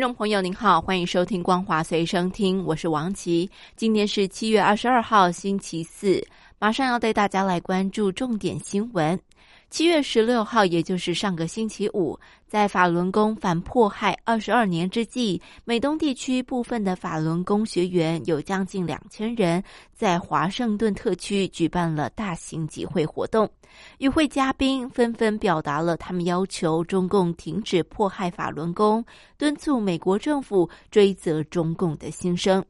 听众朋友您好，欢迎收听光华随声听，我是王琦。今天是七月二十二号，星期四，马上要带大家来关注重点新闻。七月十六号，也就是上个星期五，在法轮功反迫害二十二年之际，美东地区部分的法轮功学员有将近两千人，在华盛顿特区举办了大型集会活动。与会嘉宾纷纷表达了他们要求中共停止迫害法轮功、敦促美国政府追责中共的心声。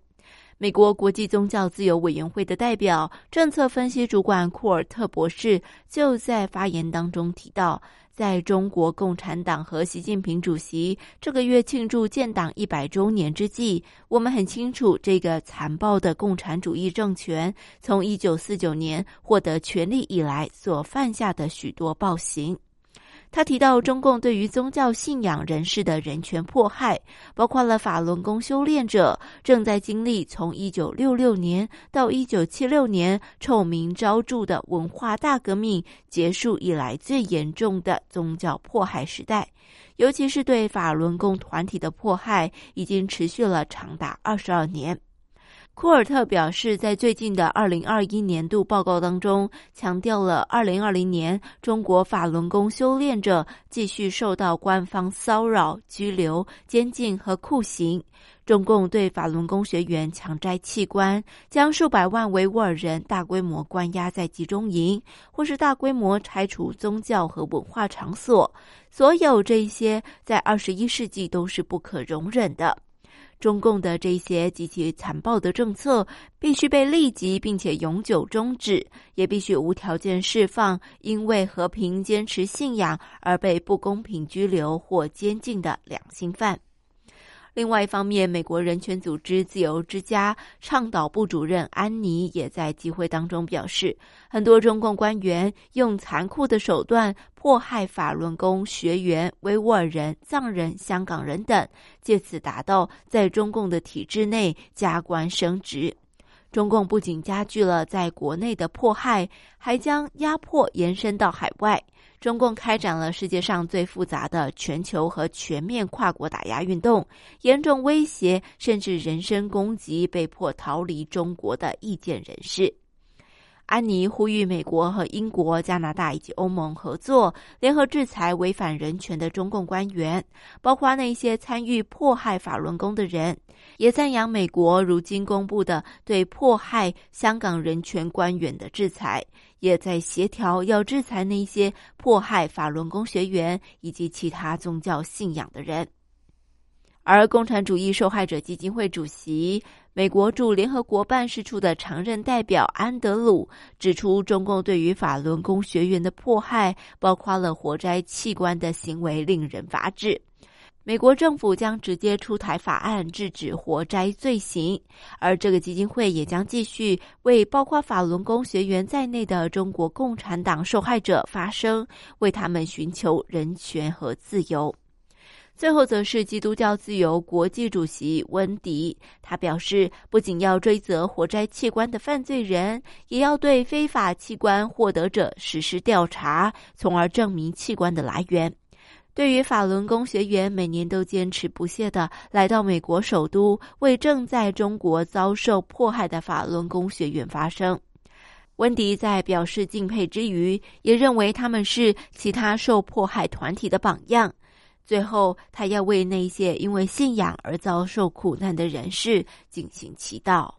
美国国际宗教自由委员会的代表、政策分析主管库尔特博士就在发言当中提到，在中国共产党和习近平主席这个月庆祝建党一百周年之际，我们很清楚，这个残暴的共产主义政权从一九四九年获得权力以来所犯下的许多暴行。他提到，中共对于宗教信仰人士的人权迫害，包括了法轮功修炼者正在经历从一九六六年到一九七六年臭名昭著的文化大革命结束以来最严重的宗教迫害时代，尤其是对法轮功团体的迫害，已经持续了长达二十二年。库尔特表示，在最近的二零二一年度报告当中，强调了二零二零年中国法轮功修炼者继续受到官方骚扰、拘留、监禁和酷刑。中共对法轮功学员强摘器官，将数百万维吾尔人大规模关押在集中营，或是大规模拆除宗教和文化场所。所有这些，在二十一世纪都是不可容忍的。中共的这些极其残暴的政策必须被立即并且永久终止，也必须无条件释放因为和平坚持信仰而被不公平拘留或监禁的两性犯。另外一方面，美国人权组织自由之家倡导部主任安妮也在集会当中表示，很多中共官员用残酷的手段迫害法轮功学员、维吾尔人、藏人、香港人等，借此达到在中共的体制内加官升职。中共不仅加剧了在国内的迫害，还将压迫延伸到海外。中共开展了世界上最复杂的全球和全面跨国打压运动，严重威胁甚至人身攻击被迫逃离中国的意见人士。安妮呼吁美国和英国、加拿大以及欧盟合作，联合制裁违反人权的中共官员，包括那些参与迫害法轮功的人。也赞扬美国如今公布的对迫害香港人权官员的制裁，也在协调要制裁那些迫害法轮功学员以及其他宗教信仰的人。而共产主义受害者基金会主席、美国驻联合国办事处的常任代表安德鲁指出，中共对于法轮功学员的迫害，包括了活摘器官的行为，令人发指。美国政府将直接出台法案制止活摘罪行，而这个基金会也将继续为包括法轮功学员在内的中国共产党受害者发声，为他们寻求人权和自由。最后，则是基督教自由国际主席温迪，他表示，不仅要追责活摘器官的犯罪人，也要对非法器官获得者实施调查，从而证明器官的来源。对于法轮功学员每年都坚持不懈的来到美国首都，为正在中国遭受迫害的法轮功学员发声，温迪在表示敬佩之余，也认为他们是其他受迫害团体的榜样。最后，他要为那些因为信仰而遭受苦难的人士进行祈祷。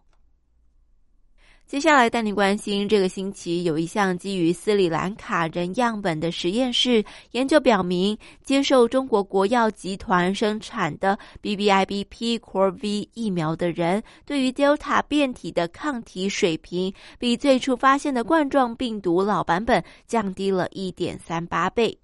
接下来带您关心，这个星期有一项基于斯里兰卡人样本的实验室研究表明，接受中国国药集团生产的 BBIBPCorV 疫苗的人，对于 Delta 变体的抗体水平，比最初发现的冠状病毒老版本降低了一点三八倍。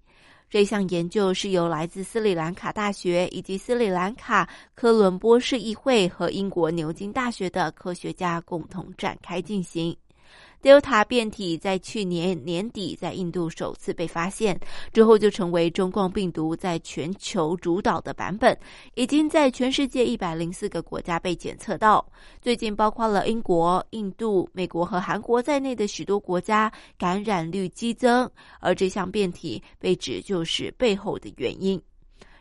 这项研究是由来自斯里兰卡大学以及斯里兰卡科伦坡市议会和英国牛津大学的科学家共同展开进行。Delta 变体在去年年底在印度首次被发现之后，就成为中共病毒在全球主导的版本，已经在全世界一百零四个国家被检测到。最近，包括了英国、印度、美国和韩国在内的许多国家感染率激增，而这项变体被指就是背后的原因。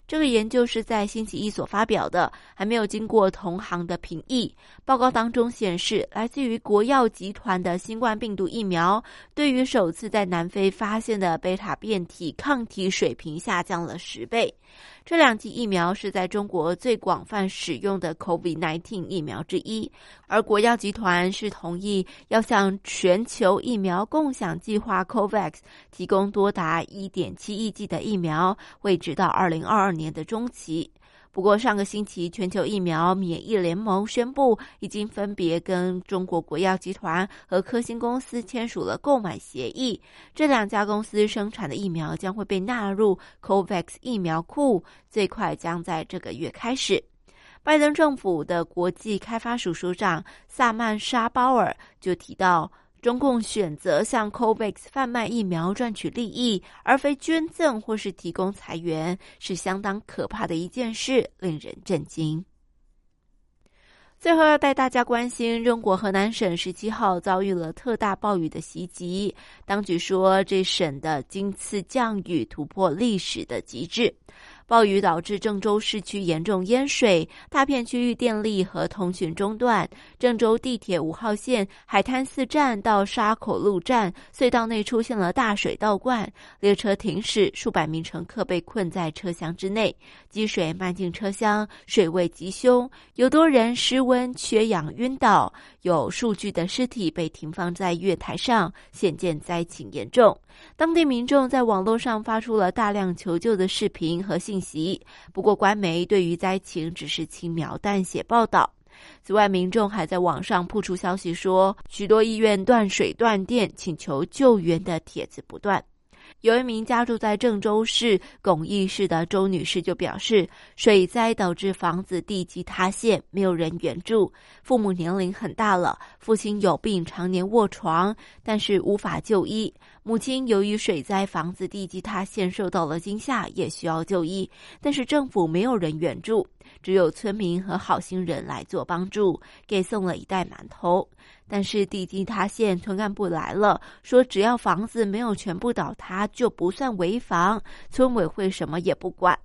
这个研究是在星期一所发表的，还没有经过同行的评议。报告当中显示，来自于国药集团的新冠病毒疫苗，对于首次在南非发现的贝塔变体抗体水平下降了十倍。这两剂疫苗是在中国最广泛使用的 COVID-19 疫苗之一，而国药集团是同意要向全球疫苗共享计划 COVAX 提供多达1.7亿剂的疫苗，会直到2022年的中期。不过，上个星期，全球疫苗免疫联盟宣布，已经分别跟中国国药集团和科兴公司签署了购买协议。这两家公司生产的疫苗将会被纳入 COVAX 疫苗库，最快将在这个月开始。拜登政府的国际开发署署长萨曼沙鲍尔就提到。中共选择向 COVAX 贩卖疫苗赚取利益，而非捐赠或是提供财源，是相当可怕的一件事，令人震惊。最后要带大家关心，中国河南省十七号遭遇了特大暴雨的袭击，当局说这省的今次降雨突破历史的极致。暴雨导致郑州市区严重淹水，大片区域电力和通讯中断。郑州地铁五号线海滩寺站到沙口路站隧道内出现了大水倒灌，列车停驶，数百名乘客被困在车厢之内，积水漫进车厢，水位极凶，有多人失温、缺氧、晕倒，有数具的尸体被停放在月台上，显见灾情严重。当地民众在网络上发出了大量求救的视频和信信息，不过官媒对于灾情只是轻描淡写报道。此外，民众还在网上铺出消息说，许多医院断水断电，请求救援的帖子不断。有一名家住在郑州市巩义市的周女士就表示，水灾导致房子地基塌陷，没有人援助。父母年龄很大了，父亲有病，常年卧床，但是无法就医。母亲由于水灾，房子地基塌陷，受到了惊吓，也需要就医，但是政府没有人援助，只有村民和好心人来做帮助，给送了一袋馒头。但是地基塌陷，村干部来了，说只要房子没有全部倒塌，就不算违房，村委会什么也不管。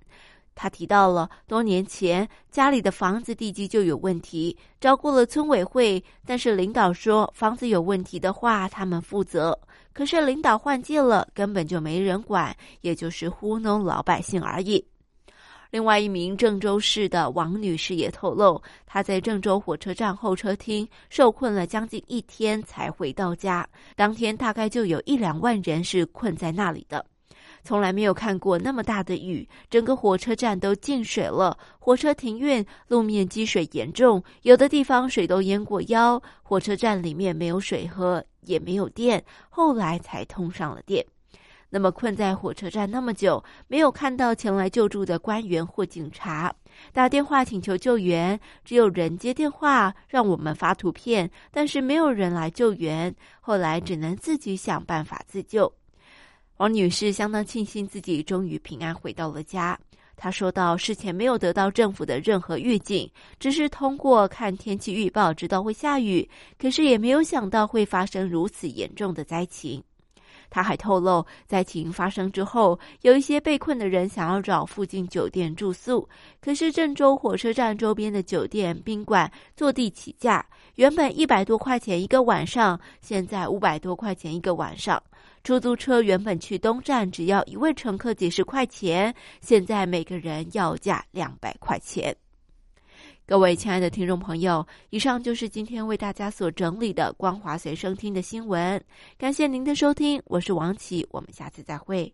他提到了多年前家里的房子地基就有问题，招过了村委会，但是领导说房子有问题的话他们负责。可是领导换届了，根本就没人管，也就是糊弄老百姓而已。另外一名郑州市的王女士也透露，她在郑州火车站候车厅受困了将近一天才回到家，当天大概就有一两万人是困在那里的。从来没有看过那么大的雨，整个火车站都进水了，火车停运，路面积水严重，有的地方水都淹过腰。火车站里面没有水喝，也没有电，后来才通上了电。那么困在火车站那么久，没有看到前来救助的官员或警察，打电话请求救援，只有人接电话让我们发图片，但是没有人来救援，后来只能自己想办法自救。王女士相当庆幸自己终于平安回到了家。她说道：“事前没有得到政府的任何预警，只是通过看天气预报知道会下雨，可是也没有想到会发生如此严重的灾情。”他还透露，在情发生之后，有一些被困的人想要找附近酒店住宿，可是郑州火车站周边的酒店宾馆坐地起价，原本一百多块钱一个晚上，现在五百多块钱一个晚上。出租车原本去东站只要一位乘客几十块钱，现在每个人要价两百块钱。各位亲爱的听众朋友，以上就是今天为大家所整理的光华随声听的新闻。感谢您的收听，我是王琦，我们下次再会。